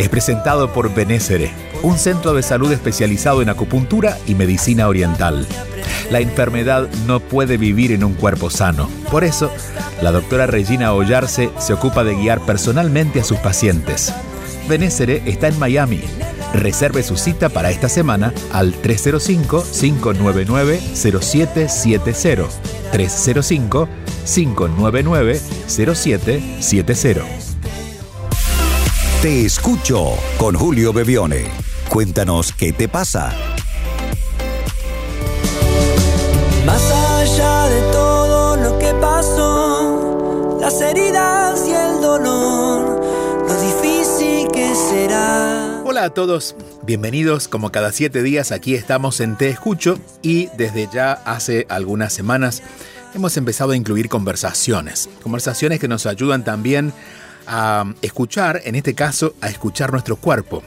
es presentado por Benésere, un centro de salud especializado en acupuntura y medicina oriental. La enfermedad no puede vivir en un cuerpo sano. Por eso, la doctora Regina Ollarse se ocupa de guiar personalmente a sus pacientes. Benésere está en Miami. Reserve su cita para esta semana al 305-599-0770. 305-599-0770. Te escucho con Julio Bebione. Cuéntanos qué te pasa. Más allá de todo lo que pasó, las heridas y el dolor, lo difícil que será. Hola a todos, bienvenidos como cada siete días aquí estamos en Te Escucho y desde ya hace algunas semanas hemos empezado a incluir conversaciones, conversaciones que nos ayudan también a escuchar, en este caso a escuchar nuestro cuerpo.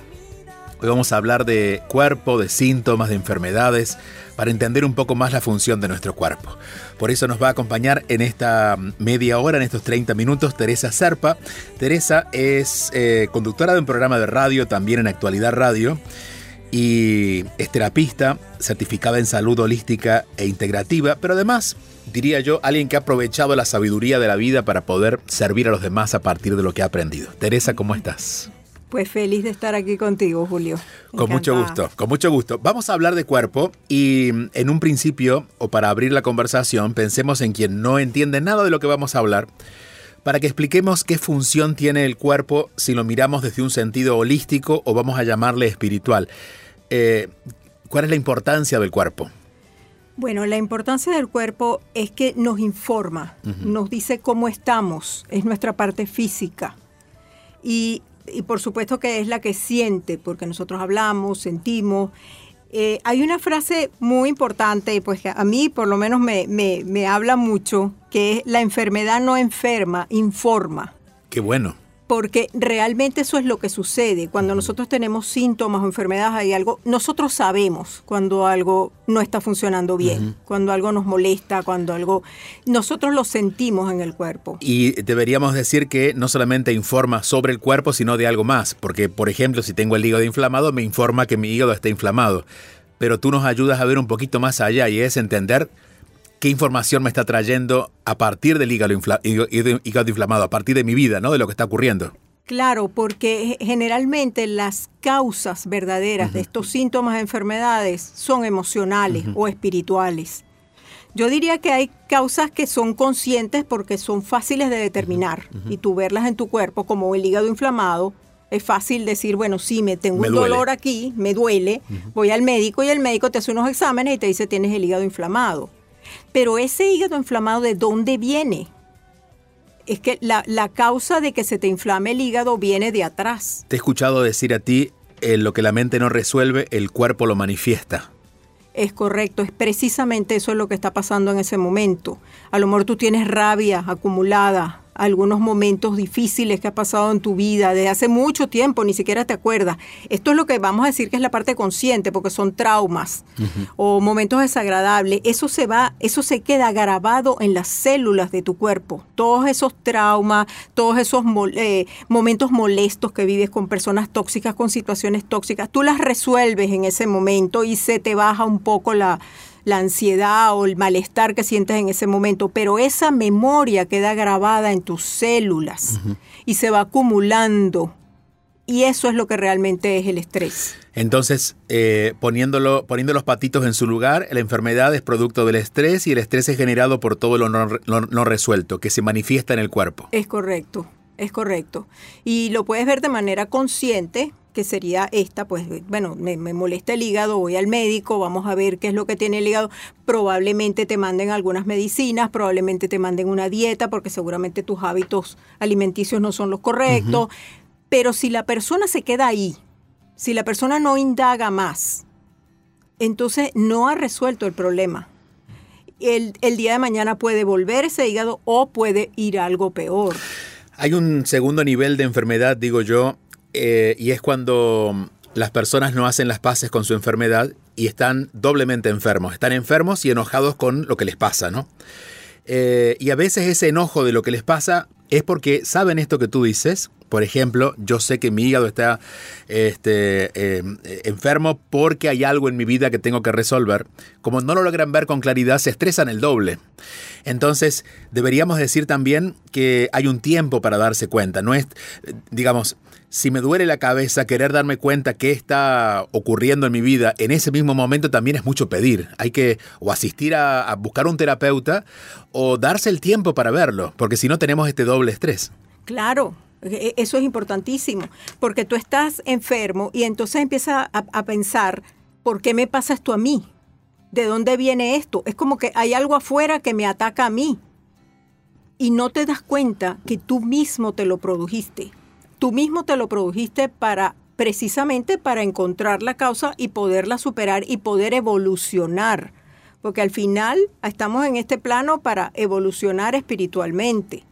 Hoy vamos a hablar de cuerpo, de síntomas, de enfermedades, para entender un poco más la función de nuestro cuerpo. Por eso nos va a acompañar en esta media hora, en estos 30 minutos, Teresa Serpa. Teresa es eh, conductora de un programa de radio, también en Actualidad Radio, y es terapista, certificada en salud holística e integrativa, pero además, diría yo, alguien que ha aprovechado la sabiduría de la vida para poder servir a los demás a partir de lo que ha aprendido. Teresa, ¿cómo estás? Pues feliz de estar aquí contigo, Julio. Con mucho gusto, con mucho gusto. Vamos a hablar de cuerpo y en un principio, o para abrir la conversación, pensemos en quien no entiende nada de lo que vamos a hablar, para que expliquemos qué función tiene el cuerpo si lo miramos desde un sentido holístico o vamos a llamarle espiritual. Eh, ¿Cuál es la importancia del cuerpo? Bueno, la importancia del cuerpo es que nos informa, uh -huh. nos dice cómo estamos, es nuestra parte física. Y y por supuesto que es la que siente, porque nosotros hablamos, sentimos. Eh, hay una frase muy importante, pues que a mí por lo menos me, me, me habla mucho, que es la enfermedad no enferma, informa. Qué bueno porque realmente eso es lo que sucede. Cuando nosotros tenemos síntomas o enfermedades, hay algo, nosotros sabemos cuando algo no está funcionando bien, uh -huh. cuando algo nos molesta, cuando algo, nosotros lo sentimos en el cuerpo. Y deberíamos decir que no solamente informa sobre el cuerpo, sino de algo más, porque por ejemplo, si tengo el hígado inflamado, me informa que mi hígado está inflamado. Pero tú nos ayudas a ver un poquito más allá y es entender qué información me está trayendo a partir del hígado, infla hígado, inflamado, a partir de mi vida, ¿no? De lo que está ocurriendo. Claro, porque generalmente las causas verdaderas uh -huh. de estos síntomas de enfermedades son emocionales uh -huh. o espirituales. Yo diría que hay causas que son conscientes porque son fáciles de determinar uh -huh. y tú verlas en tu cuerpo como el hígado inflamado. Es fácil decir, bueno, sí, me tengo Me un duele. dolor aquí, me duele, voy al médico y el médico te hace unos exámenes y te dice tienes el hígado inflamado. Pero ese hígado inflamado, ¿de dónde viene? Es que la, la causa de que se te inflame el hígado viene de atrás. Te he escuchado decir a ti, eh, lo que la mente no resuelve, el cuerpo lo manifiesta. Es correcto, es precisamente eso es lo que está pasando en ese momento. A lo mejor tú tienes rabia acumulada, algunos momentos difíciles que ha pasado en tu vida desde hace mucho tiempo, ni siquiera te acuerdas. Esto es lo que vamos a decir que es la parte consciente, porque son traumas uh -huh. o momentos desagradables. Eso se va, eso se queda grabado en las células de tu cuerpo. Todos esos traumas, todos esos eh, momentos molestos que vives con personas tóxicas, con situaciones tóxicas, tú las resuelves en ese momento y se te baja un poco la la ansiedad o el malestar que sientes en ese momento, pero esa memoria queda grabada en tus células uh -huh. y se va acumulando. Y eso es lo que realmente es el estrés. Entonces, eh, poniéndolo, poniendo los patitos en su lugar, la enfermedad es producto del estrés y el estrés es generado por todo lo no, lo no resuelto, que se manifiesta en el cuerpo. Es correcto, es correcto. Y lo puedes ver de manera consciente, que sería esta, pues bueno, me, me, molesta el hígado, voy al médico, vamos a ver qué es lo que tiene el hígado, probablemente te manden algunas medicinas, probablemente te manden una dieta, porque seguramente tus hábitos alimenticios no son los correctos, uh -huh. pero si la persona se queda ahí, si la persona no indaga más, entonces no ha resuelto el problema. el, el día de mañana puede volver ese hígado o puede ir algo peor. Hay un segundo nivel de enfermedad, digo yo, eh, y es cuando las personas no hacen las paces con su enfermedad y están doblemente enfermos. Están enfermos y enojados con lo que les pasa, ¿no? Eh, y a veces ese enojo de lo que les pasa es porque saben esto que tú dices. Por ejemplo, yo sé que mi hígado está este, eh, enfermo porque hay algo en mi vida que tengo que resolver. Como no lo logran ver con claridad, se estresan el doble. Entonces, deberíamos decir también que hay un tiempo para darse cuenta. No es, digamos, si me duele la cabeza, querer darme cuenta qué está ocurriendo en mi vida en ese mismo momento también es mucho pedir. Hay que o asistir a, a buscar un terapeuta o darse el tiempo para verlo, porque si no tenemos este doble estrés. Claro, e, eso es importantísimo, porque tú estás enfermo y entonces empiezas a, a, pensar, ¿por qué me pasa esto a mí? ¿De dónde viene esto? Es como que hay algo afuera que me ataca a mí. Y no te das cuenta que tú mismo te lo produjiste tú mismo te lo produjiste para precisamente para encontrar la causa y poderla superar y poder evolucionar. Porque al final estamos en este plano para evolucionar espiritualmente.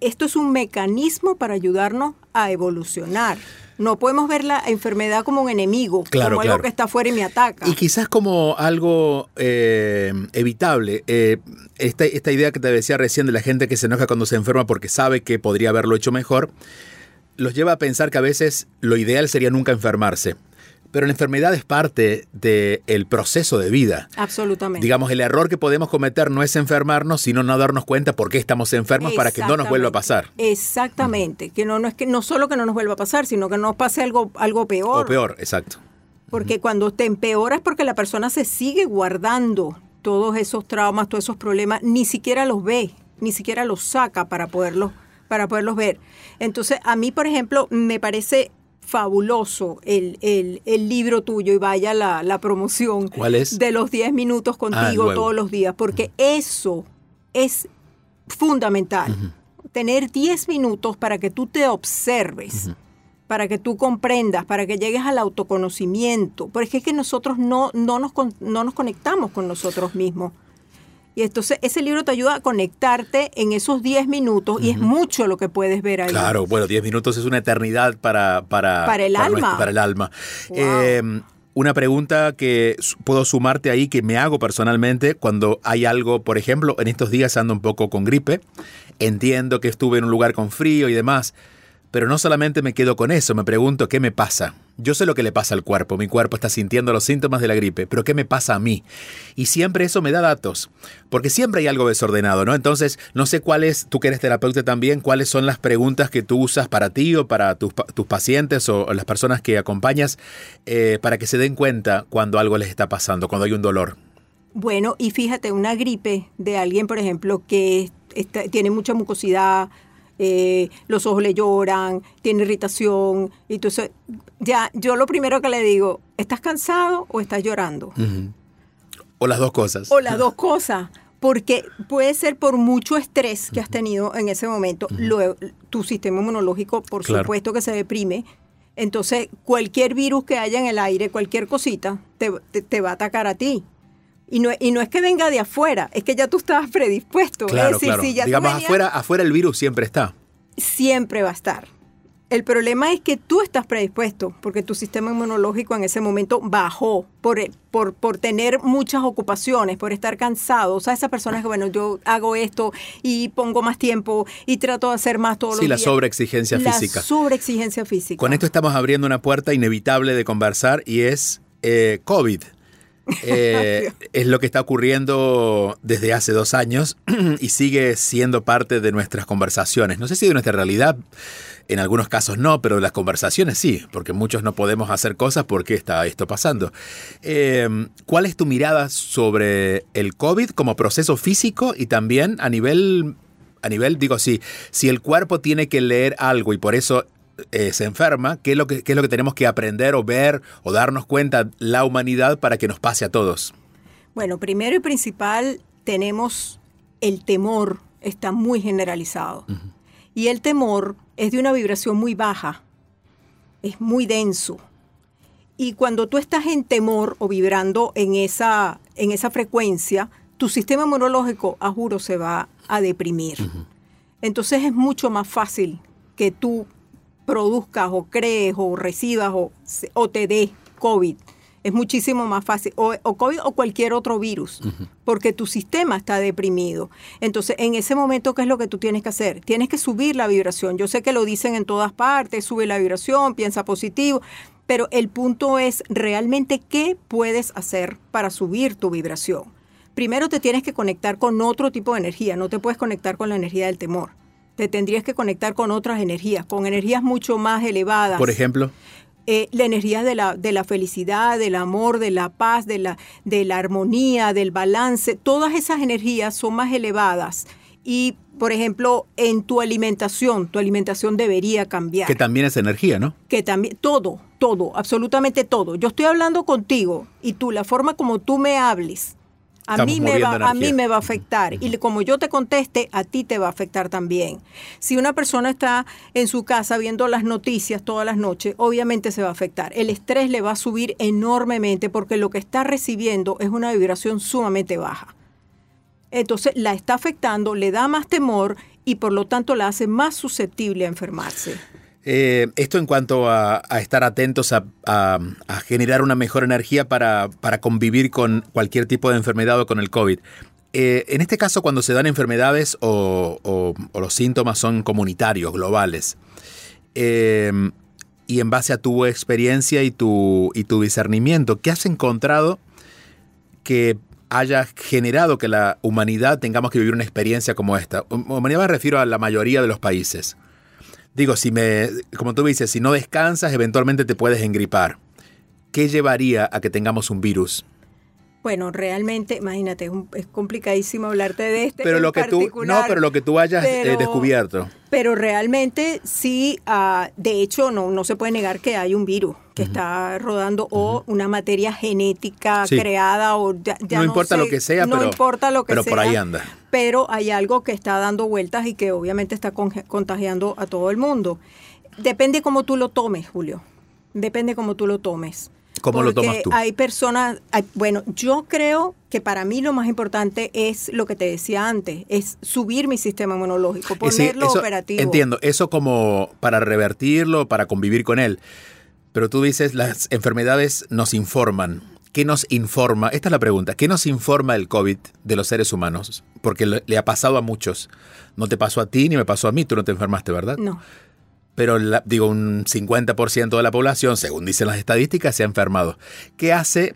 Esto es un mecanismo para ayudarnos a evolucionar. No podemos ver la enfermedad como un enemigo, claro, como claro. algo que está afuera y me ataca. Y quizás como algo eh, evitable. Eh, esta, esta idea que te decía recién de la gente que se enoja cuando se enferma porque sabe que podría haberlo hecho mejor los lleva a pensar que a veces lo ideal sería nunca enfermarse. Pero la enfermedad es parte del proceso de vida. Absolutamente. Digamos, el error que podemos cometer no es enfermarnos, sino no darnos cuenta por qué estamos enfermos para que no nos vuelva a pasar. Exactamente. Que no, no es que no solo que no nos vuelva a pasar, sino que nos pase algo, algo peor. O peor, exacto. Porque cuando te empeoras porque la persona se sigue guardando todos esos traumas, todos esos problemas, ni siquiera los ve, ni siquiera los saca para poderlos para poderlos ver. Entonces, a mí, por ejemplo, me parece fabuloso el, el, el libro tuyo y vaya la, la, promoción ¿Cuál es? de los 10 minutos contigo ah, todos los días, porque uh -huh. eso es fundamental. Uh -huh. Tener 10 minutos para que tú te observes. Uh -huh para que tú comprendas, para que llegues al autoconocimiento, porque es que nosotros no, no, nos, no nos conectamos con nosotros mismos. Y entonces ese libro te ayuda a conectarte en esos 10 minutos uh -huh. y es mucho lo que puedes ver ahí. Claro, bueno, 10 minutos es una eternidad para, para, para el para alma. Nuestro, para el alma. Wow. Eh, una pregunta que puedo sumarte ahí, que me hago personalmente cuando hay algo, por ejemplo, en estos días ando un poco con gripe, entiendo que estuve en un lugar con frío y demás, pero no solamente me quedo con eso, me pregunto qué me pasa. Yo sé lo que le pasa al cuerpo, mi cuerpo está sintiendo los síntomas de la gripe, pero ¿qué me pasa a mí? Y siempre eso me da datos, porque siempre hay algo desordenado, ¿no? Entonces, no sé cuál es, tú que eres terapeuta también, cuáles son las preguntas que tú usas para ti o para tus, tus pacientes o, las personas que acompañas eh, para que se den cuenta cuando algo les está pasando, cuando hay un dolor. Bueno, y fíjate, una gripe de alguien, por ejemplo, que tiene mucha mucosidad, eh, los ojos le lloran, tiene irritación. Y entonces, ya, yo lo primero que le digo, ¿estás cansado o estás llorando? Uh -huh. O las dos cosas. O las dos cosas. Porque puede ser por mucho estrés que has tenido en ese momento, uh -huh. lo, tu sistema inmunológico, por claro. supuesto, que se deprime. Entonces, cualquier virus que haya en el aire, cualquier cosita, te, te, te va a atacar a ti. Y no, y no, es que venga de afuera, es que ya tú estabas predispuesto. Claro, es decir, claro. Si ya Digamos, venías, afuera, afuera el virus siempre está. Siempre va a estar. El problema es que tú estás predispuesto, porque tu sistema inmunológico en ese momento bajó por, por, por tener muchas ocupaciones, por estar cansado. O sea, esas personas que, bueno, yo hago esto y pongo más tiempo y trato de hacer más todos sí, los días. Sí, la sobreexigencia física. La sobreexigencia física. Con esto estamos abriendo una puerta inevitable de conversar y es eh, COVID. Eh, es lo que está ocurriendo desde hace dos años y sigue siendo parte de nuestras conversaciones. No sé si de nuestra realidad, en algunos casos no, pero las conversaciones sí, porque muchos no podemos hacer cosas porque está esto pasando. Eh, ¿Cuál es tu mirada sobre el COVID como proceso físico y también a nivel, a nivel digo, sí, si el cuerpo tiene que leer algo y por eso eh, se enferma, ¿qué es, lo que, ¿qué es lo que tenemos que aprender o ver o darnos cuenta la humanidad para que nos pase a todos? Bueno, primero y principal tenemos el temor, está muy generalizado. Uh -huh. Y el temor es de una vibración muy baja, es muy denso. Y cuando tú estás en temor o vibrando en esa, en esa frecuencia, tu sistema inmunológico, a juro, se va a deprimir. Entonces es mucho más fácil que tú produzcas o crees o recibas o, o te dé COVID es muchísimo más fácil, o, COVID o cualquier otro virus, porque tu sistema está deprimido. Entonces, en ese momento, ¿qué es lo que tú tienes que hacer? Tienes que subir la vibración. Yo sé que lo dicen en todas partes, sube la vibración, piensa positivo, pero el punto es realmente qué puedes hacer para subir tu vibración. Primero te tienes que conectar con otro tipo de energía, no te puedes conectar con la energía del temor. Te tendrías que conectar con otras energías, con energías mucho más elevadas. Por ejemplo. Eh, la energía de la, de la felicidad, del amor, de la paz, de la, de la armonía, del balance, todas esas energías son más elevadas. Y, por ejemplo, en tu alimentación, tu alimentación debería cambiar. Que también es energía, ¿no? Que también, todo, todo, absolutamente todo. Yo estoy hablando contigo y tú, la forma como tú me hables, a mí, me va, a mí me va a afectar. Y como yo te conteste, a ti te va a afectar también. Si una persona está en su casa viendo las noticias todas las noches, obviamente se va a afectar. El estrés le va a subir enormemente porque lo que está recibiendo es una vibración sumamente baja. Entonces la está afectando, le da más temor y por lo tanto la hace más susceptible a enfermarse. Eh, esto en cuanto a, estar atentos a, generar una mejor energía para, convivir con cualquier tipo de enfermedad o con el COVID. Eh, en este caso, cuando se dan enfermedades o, los síntomas son comunitarios, globales, eh, y en base a tu experiencia y tu, y tu discernimiento, ¿qué has encontrado que haya generado que la humanidad tengamos que vivir una experiencia como esta? Humanidad me refiero a la mayoría de los países. Digo, si me, como tú dices, si no descansas, eventualmente te puedes engripar. ¿Qué llevaría a que tengamos un virus? Bueno, realmente, imagínate, es, complicadísimo hablarte de este. Pero lo que tú, no, pero lo que tú hayas eh, descubierto. Pero realmente sí, ah, de hecho, no, no se puede negar que hay un virus que está rodando o una materia genética creada o ya, no, importa lo que sea, no pero, importa lo que pero por ahí anda. Pero hay algo que está dando vueltas y que obviamente está contagiando a todo el mundo. Depende cómo tú lo tomes, Julio. Depende cómo tú lo tomes. ¿Cómo lo tomas tú? Hay personas, bueno, yo creo que para mí lo más importante es lo que te decía antes, es subir mi sistema inmunológico, ponerlo operativo. Entiendo, eso como para revertirlo, para convivir con él. Pero tú dices, las enfermedades nos informan. ¿Qué nos informa? Esta es la pregunta. ¿Qué nos informa el COVID de los seres humanos? Porque le, ha pasado a muchos. No te pasó a ti ni me pasó a mí. Tú no te enfermaste, ¿verdad? No pero digo, un 50% de la población, según dicen las estadísticas, se ha enfermado. ¿Qué hace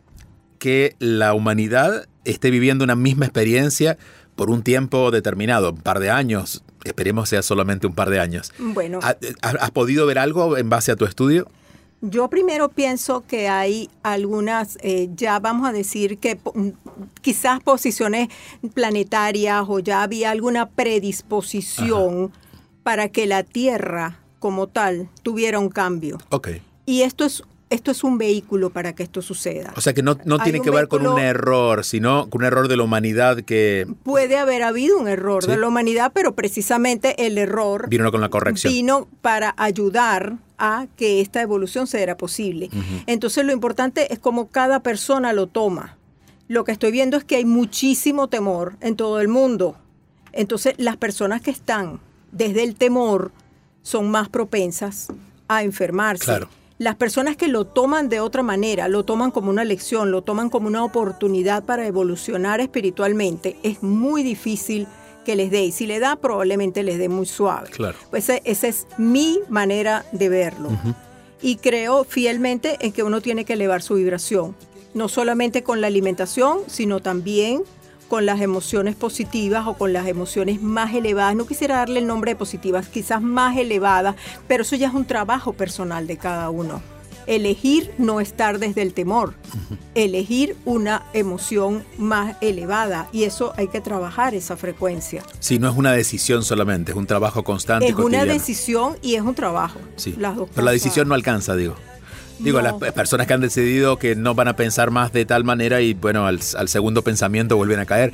que la humanidad esté viviendo una misma experiencia por un tiempo determinado, un par de años? Esperemos sea solamente un par de años. Bueno. ¿Has podido ver algo en base a tu estudio? Yo primero pienso que hay algunas, eh, ya vamos a decir que mm, quizás posiciones planetarias o ya había alguna predisposición para que la Tierra como tal tuviera un cambio. Ok. Y esto es esto es un vehículo para que esto suceda. O sea que no, tiene que ver con un error, sino con un error de la humanidad que... Puede haber habido un error de la humanidad, pero precisamente el error... Vino con la corrección. Vino para ayudar a que esta evolución sea posible. Entonces lo importante es cómo cada persona lo toma. Lo que estoy viendo es que hay muchísimo temor en todo el mundo. Entonces las personas que están desde el temor son más propensas a enfermarse. Las personas que lo toman de otra manera, lo toman como una lección, lo toman como una oportunidad para evolucionar espiritualmente, es muy difícil que les dé. Y si le da, probablemente les dé muy suave. Claro. Pues esa es mi manera de verlo. Y creo fielmente en que uno tiene que elevar su vibración, no solamente con la alimentación, sino también con las emociones positivas o con las emociones más elevadas. No quisiera darle el nombre de positivas, quizás más elevadas, pero eso ya es un trabajo personal de cada uno. Elegir no estar desde el temor, elegir una emoción más elevada y eso hay que trabajar esa frecuencia. Sí, no es una decisión solamente, es un trabajo constante. Es una decisión y es un trabajo. Sí, pero la decisión no alcanza, digo. Digo, las personas que han decidido que no van a pensar más de tal manera y bueno, al, segundo pensamiento vuelven a caer.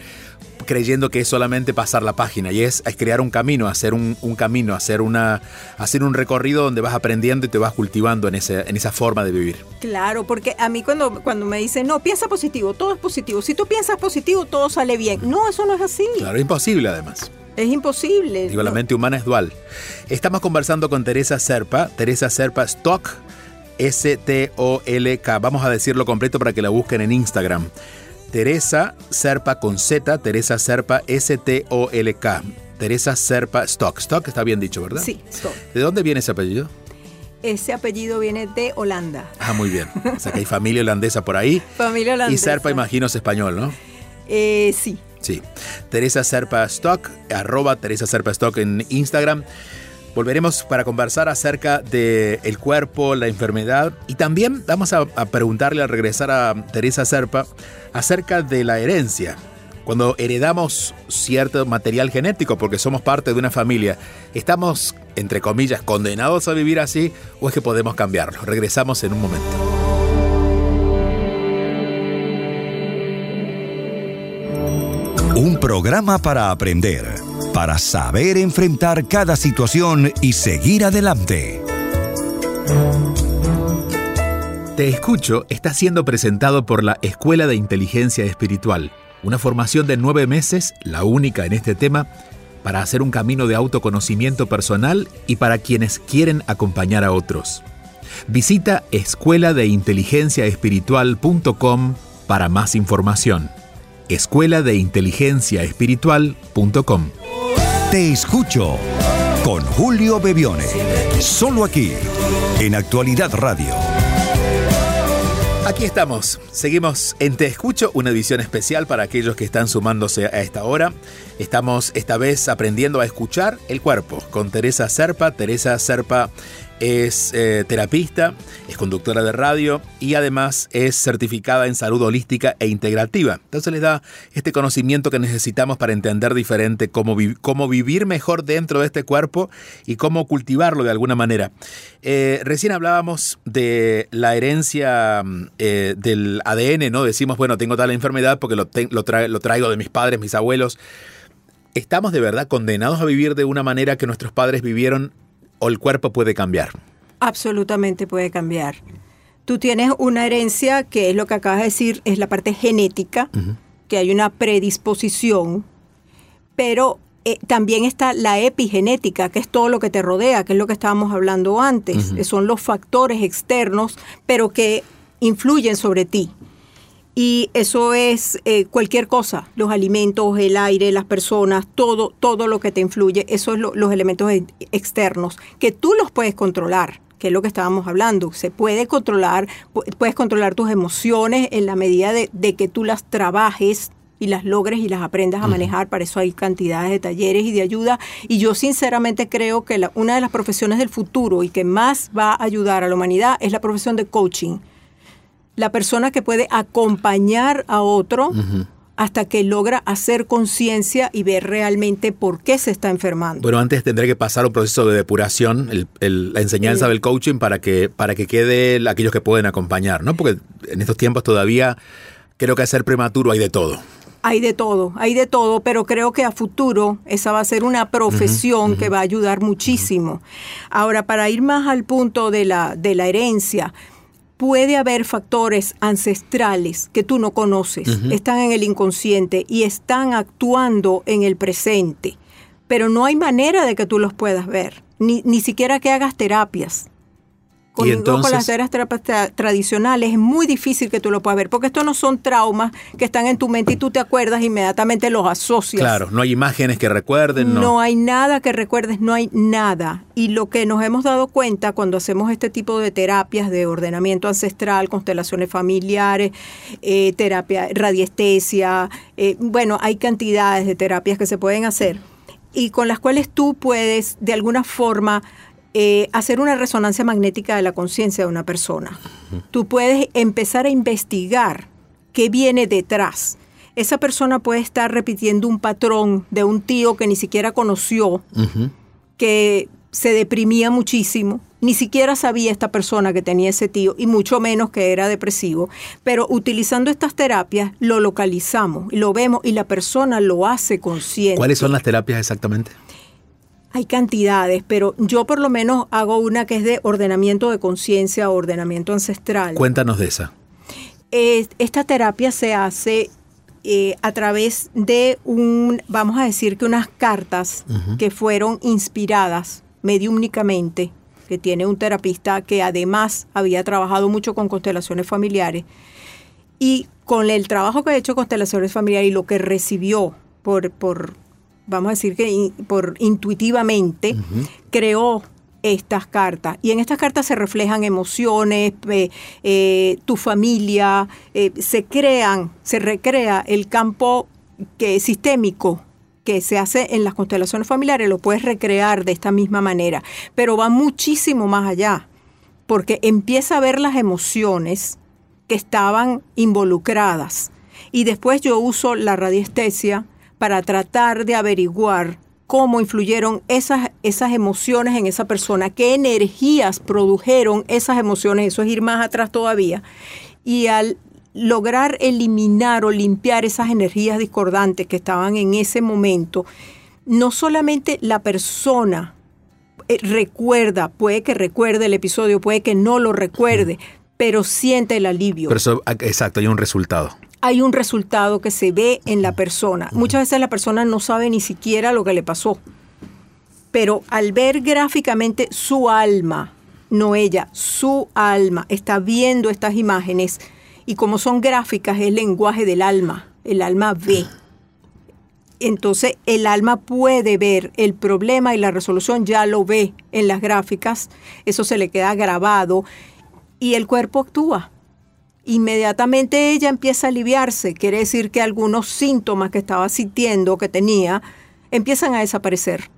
creyendo que es solamente pasar la página y es, es crear un camino, hacer un, un, camino, hacer, una, hacer un recorrido donde vas aprendiendo y te vas cultivando en, ese, en esa forma de vivir. Claro, porque a mí cuando, cuando me dicen, no, piensa positivo, todo es positivo. Si tú piensas positivo, todo sale bien. No, eso no es así. Claro, es imposible además. Es imposible. Digo, la mente humana es dual. Estamos conversando con Teresa Serpa, Teresa Serpa Stock, S-T-O-L-K. Vamos a decirlo completo para que la busquen en Instagram. Teresa Serpa con Z, Teresa Serpa S-T-O-L-K. Teresa Serpa Stock. Stock está bien dicho, ¿verdad? Sí, Stock. ¿De dónde viene ese apellido? Ese apellido viene de Holanda. Ah, muy bien. O sea que hay familia holandesa por ahí. Familia holandesa. Y Serpa, imagino, es español, ¿no? Eh, sí. Sí. Teresa Serpa Stock, arroba Teresa Serpa Stock en Instagram. Volveremos para conversar acerca del el cuerpo, la enfermedad y también vamos a, a, preguntarle al regresar a Teresa Serpa acerca de la herencia. Cuando heredamos cierto material genético porque somos parte de una familia, ¿estamos, entre comillas, condenados a vivir así o es que podemos cambiarlo? Regresamos en un momento. Un programa para aprender, para saber enfrentar cada situación y seguir adelante. Te escucho está siendo presentado por la Escuela de Inteligencia Espiritual, una formación de nueve meses, la única en este tema, para hacer un camino de autoconocimiento personal y para quienes quieren acompañar a otros. Visita escuela de inteligencia espiritual.com para más información escuela de inteligencia espiritual.com. Te escucho con Julio Bebione, solo aquí, en Actualidad Radio. Aquí estamos, seguimos en Te Escucho, una edición especial para aquellos que están sumándose a esta hora. Estamos esta vez aprendiendo a escuchar el cuerpo con Teresa Serpa. Teresa Serpa es eh, terapista, es conductora de radio y además es certificada en salud holística e integrativa. Entonces les da este conocimiento que necesitamos para entender diferente cómo, cómo vivir mejor dentro de este cuerpo y cómo cultivarlo de alguna manera. Eh, recién hablábamos de la herencia eh, del ADN, ¿no? Decimos, bueno, tengo tal enfermedad porque lo traigo de mis padres, mis abuelos. ¿Estamos de verdad condenados a vivir de una manera que nuestros padres vivieron o el cuerpo puede cambiar? Absolutamente puede cambiar. Tú tienes una herencia que es lo que acabas de decir, es la parte genética, uh -huh. que hay una predisposición, pero eh, también está la epigenética, que es todo lo que te rodea, que es lo que estábamos hablando antes. Uh -huh. Son los factores externos, pero que influyen sobre ti. Y eso es eh, cualquier cosa, los alimentos, el aire, las personas, todo, todo lo que te influye, eso es lo, los elementos externos, que tú los puedes controlar, que es lo que estábamos hablando. Se puede controlar, puedes controlar tus emociones en la medida de, de que tú las trabajes y las logres y las aprendas a manejar. Para eso hay cantidades de talleres y de ayuda. Y yo sinceramente creo que la, una de las profesiones del futuro y que más va a ayudar a la humanidad es la profesión de coaching la persona que puede acompañar a otro uh -huh. hasta que logra hacer conciencia y ver realmente por qué se está enfermando. Bueno, antes tendré que pasar un proceso de depuración, el, el, la enseñanza sí. del coaching para que, para que quede aquellos que pueden acompañar, ¿no? Porque en estos tiempos todavía creo que ser prematuro hay de todo. Hay de todo, hay de todo, pero creo que a futuro esa va a ser una profesión uh -huh, que va a ayudar muchísimo. Ahora, para ir más al punto de la, de la herencia, puede haber factores ancestrales que tú no conoces, uh -huh. están en el inconsciente y están actuando en el presente, pero no hay manera de que tú los puedas ver, ni, ni siquiera que hagas terapias. Con, ¿Y entonces? con las terapias tra tradicionales es muy difícil que tú lo puedas ver, porque estos no son traumas que están en tu mente y tú te acuerdas inmediatamente los asocias. Claro, no hay imágenes que recuerden. No, no hay nada que recuerdes, no hay nada. Y lo que nos hemos dado cuenta cuando hacemos este tipo de terapias de ordenamiento ancestral, constelaciones familiares, eh, terapia, radiestesia, eh, bueno, hay cantidades de terapias que se pueden hacer y con las cuales tú puedes de alguna forma eh, hacer una resonancia magnética de la conciencia de una persona. Uh -huh. Tú puedes empezar a investigar qué viene detrás. Esa persona puede estar repitiendo un patrón de un tío que ni siquiera conoció, uh -huh. que se deprimía muchísimo Ni siquiera sabía esta persona que tenía ese tío y mucho menos que era depresivo. Pero utilizando estas terapias lo localizamos, lo vemos y la persona lo hace consciente. ¿Cuáles son las terapias exactamente? Hay cantidades, pero yo por lo menos hago una que es de ordenamiento de conciencia o ordenamiento ancestral. Cuéntanos de esa. Eh, esta terapia se hace eh, a través de un, vamos a decir que unas cartas que fueron inspiradas mediúmnicamente, que tiene un terapista que además había trabajado mucho con constelaciones familiares. Y con el trabajo que ha hecho constelaciones familiares y lo que recibió por, por vamos a decir que por intuitivamente, creó estas cartas. Y en estas cartas se reflejan emociones, eh, tu familia, eh, se crean, se recrea el campo que, sistémico que se hace en las constelaciones familiares, lo puedes recrear de esta misma manera, pero va muchísimo más allá, porque empieza a ver las emociones que estaban involucradas. Y después yo uso la radiestesia para tratar de averiguar cómo influyeron esas, esas emociones en esa persona, qué energías produjeron esas emociones, eso es ir más atrás todavía. Y al lograr eliminar o limpiar esas energías discordantes que estaban en ese momento, no solamente la persona eh, recuerda, puede que recuerde el episodio, puede que no lo recuerde, pero siente el alivio. Pero exacto, hay un resultado hay un resultado que se ve en la persona. Muchas veces la persona no sabe ni siquiera lo que le pasó, pero al ver gráficamente su alma, no ella, su alma, está viendo estas imágenes y como son gráficas es el lenguaje del alma, el alma ve. Entonces el alma puede ver el problema y la resolución, ya lo ve en las gráficas, eso se le queda grabado y el cuerpo actúa inmediatamente ella empieza a aliviarse. Quiere decir que algunos síntomas que estaba sintiendo, que tenía, empiezan a desaparecer,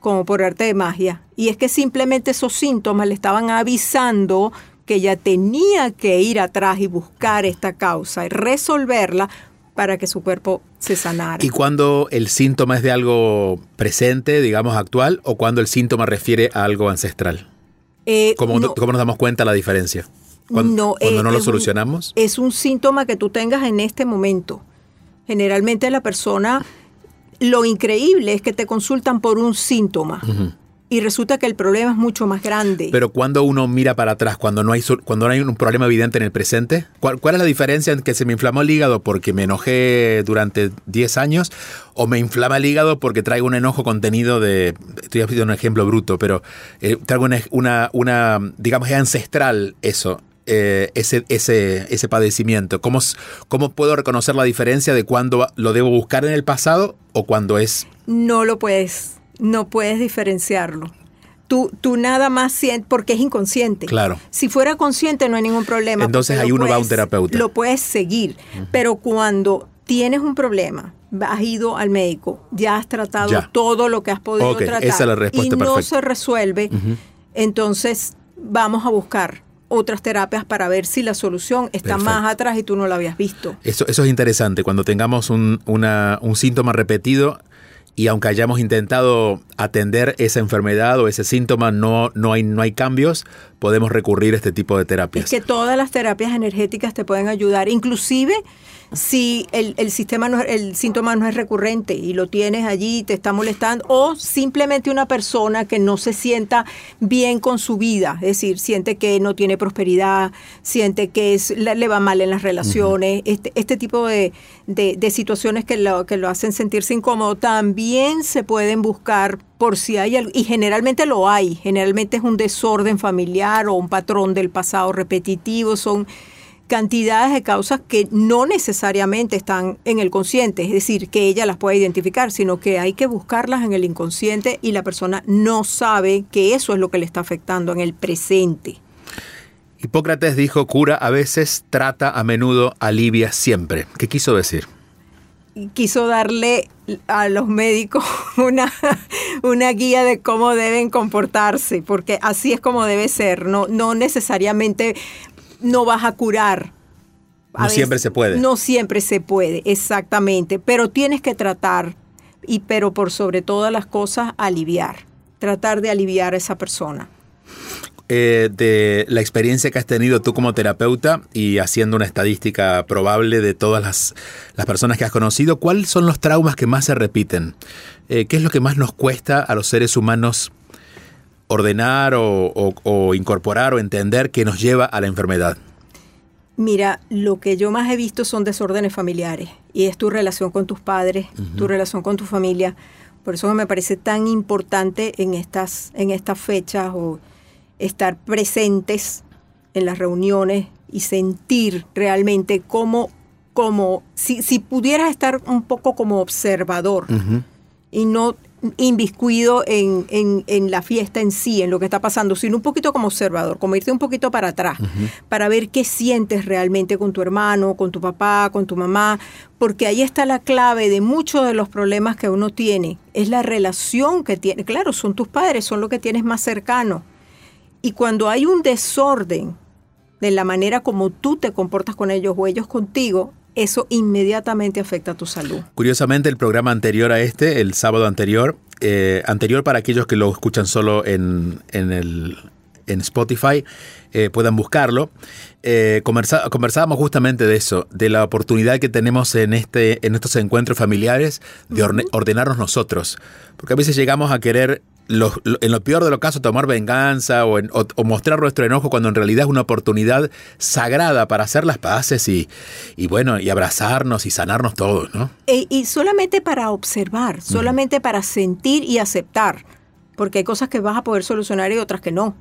como por arte de magia. Y es que simplemente esos síntomas le estaban avisando que ella tenía que ir atrás y buscar esta causa y resolverla para que su cuerpo se sanara. ¿Y cuando el síntoma es de algo presente, digamos actual, o cuando el síntoma refiere a algo ancestral? Eh, ¿Cómo, ¿Cómo nos damos cuenta la diferencia? Cuando no, lo solucionamos. es un síntoma que tú tengas en este momento. Generalmente la persona, lo increíble es que te consultan por un síntoma. Y resulta que el problema es mucho más grande. Pero cuando uno mira para atrás, cuando no hay, cuando no hay un problema evidente en el presente, ¿cuál, ¿cuál, es la diferencia en que se me inflamó el hígado porque me enojé durante 10 años o me inflama el hígado porque traigo un enojo contenido de, estoy haciendo un ejemplo bruto, pero eh, traigo una, una, una, digamos, es ancestral eso. Eh, ese, ese, ese padecimiento? ¿Cómo, ¿Cómo puedo reconocer la diferencia de cuando lo debo buscar en el pasado o cuando es... No lo puedes, no puedes diferenciarlo. Tú, tú, nada más sientes, porque es inconsciente. Claro. Si fuera consciente no hay ningún problema. Entonces ahí uno va a un terapeuta. Lo puedes seguir, pero cuando tienes un problema, has ido al médico, ya has tratado todo lo que has podido tratar y no se resuelve, entonces vamos a buscar otras terapias para ver si la solución está más atrás y tú no la habías visto. Eso, eso es interesante. Cuando tengamos un, un síntoma repetido, y aunque hayamos intentado atender esa enfermedad o ese síntoma, no, no, hay, no hay cambios, podemos recurrir a este tipo de terapias. Es que todas las terapias energéticas te pueden ayudar, inclusive si el, el, sistema no, el síntoma no es recurrente y lo tienes allí y te está molestando, o simplemente una persona que no se sienta bien con su vida, es decir, siente que no tiene prosperidad, siente que es, le, va mal en las relaciones, este, este tipo de, de, situaciones que lo, que lo hacen sentirse incómodo, también se pueden buscar por si hay algo, y generalmente lo hay, generalmente es un desorden familiar o un patrón del pasado repetitivo, son cantidades de causas que no necesariamente están en el consciente, es decir, que ella las puede identificar, sino que hay que buscarlas en el inconsciente y la persona no sabe que eso es lo que le está afectando en el presente. Hipócrates dijo, cura a veces, trata a menudo, alivia siempre. ¿Qué quiso decir? Quiso darle a los médicos una, una guía de cómo deben comportarse, porque así es como debe ser, no, no necesariamente no vas a curar. no siempre se puede. No siempre se puede, exactamente. Pero tienes que tratar, y pero por sobre todas las cosas, aliviar. Tratar de aliviar a esa persona. Eh, de la experiencia que has tenido tú como terapeuta y haciendo una estadística probable de todas las, las personas que has conocido, ¿cuáles son los traumas que más se repiten? Eh, ¿Qué es lo que más nos cuesta a los seres humanos ordenar o, incorporar o entender que nos lleva a la enfermedad? Mira, lo que yo más he visto son desórdenes familiares y es tu relación con tus padres, tu relación con tu familia. Por eso me parece tan importante en estas, en estas fechas o estar presentes en las reuniones y sentir realmente cómo, como si, si pudieras estar un poco como observador y no inviscuido en, en, la fiesta en sí, en lo que está pasando, sino un poquito como observador, como irte un poquito para atrás, para ver qué sientes realmente con tu hermano, con tu papá, con tu mamá, porque ahí está la clave de muchos de los problemas que uno tiene, es la relación que tiene. Claro, son tus padres, son lo que tienes más cercano. Y cuando hay un desorden de la manera como tú te comportas con ellos o ellos contigo, eso inmediatamente afecta a tu salud. Curiosamente, el programa anterior a este, el sábado anterior, eh, anterior para aquellos que lo escuchan solo en, el, en Spotify, eh, puedan buscarlo. Eh, conversábamos justamente de eso, de la oportunidad que tenemos en, este, en estos encuentros familiares de ordenarnos nosotros. Porque a veces llegamos a querer en lo peor de los casos, tomar venganza o, mostrar nuestro enojo cuando en realidad es una oportunidad sagrada para hacer las paces y, bueno, y abrazarnos y sanarnos todos, ¿no? E, y, solamente para observar, solamente para sentir y aceptar, porque hay cosas que vas a poder solucionar y otras que no.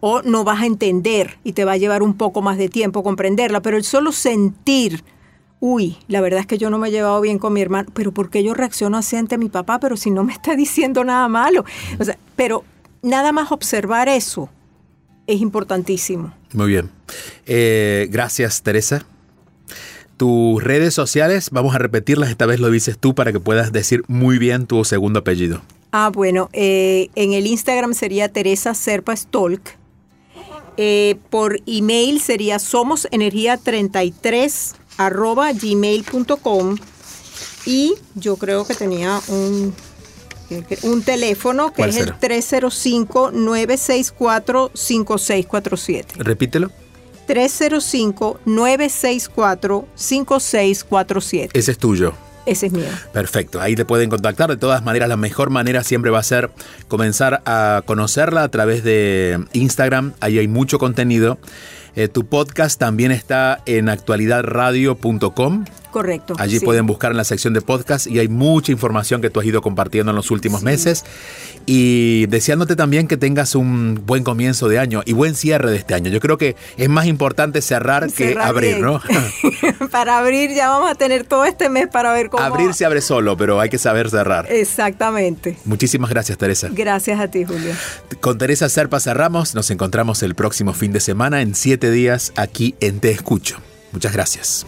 O no vas a entender y te va a llevar un poco más de tiempo comprenderla, pero el solo sentir uy, la verdad es que yo no me he llevado bien con mi hermano, pero ¿por qué yo reacciono así ante mi papá? Pero si no me está diciendo nada malo. O sea, pero nada más observar eso es importantísimo. Muy bien. Eh, gracias, Teresa. Tus redes sociales, vamos a repetirlas, esta vez lo dices tú para que puedas decir muy bien tu segundo apellido. Ah, bueno, eh, en el Instagram sería Teresa Serpa Stolk. Eh, por email sería somosenergia33 arroba gmail.com y yo creo que tenía un, un teléfono que es el 305-964-5647. Repítelo. 305-964-5647. Ese es tuyo. Ese es mío. Perfecto, ahí te pueden contactar. De todas maneras, la mejor manera siempre va a ser comenzar a conocerla a través de Instagram. Ahí hay mucho contenido. Eh, tu podcast también está en actualidadradio.com. Correcto. Allí pueden buscar en la sección de podcast y hay mucha información que tú has ido compartiendo en los últimos meses. Y deseándote también que tengas un buen comienzo de año y buen cierre de este año. Yo creo que es más importante cerrar, que abrir, ¿no? para abrir ya vamos a tener todo este mes para ver cómo... Abrir se abre solo, pero hay que saber cerrar. Exactamente. Muchísimas gracias, Teresa. Gracias a ti, Julio. Con Teresa Serpa cerramos. Nos encontramos el próximo fin de semana en siete días aquí en Te Escucho. Muchas gracias.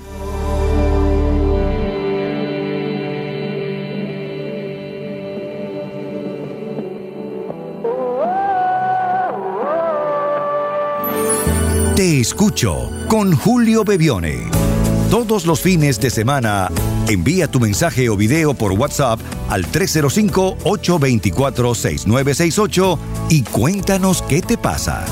Escucho con Julio Bebione. Todos los fines de semana, envía tu mensaje o video por WhatsApp al 305-824-6968 y cuéntanos qué te pasa.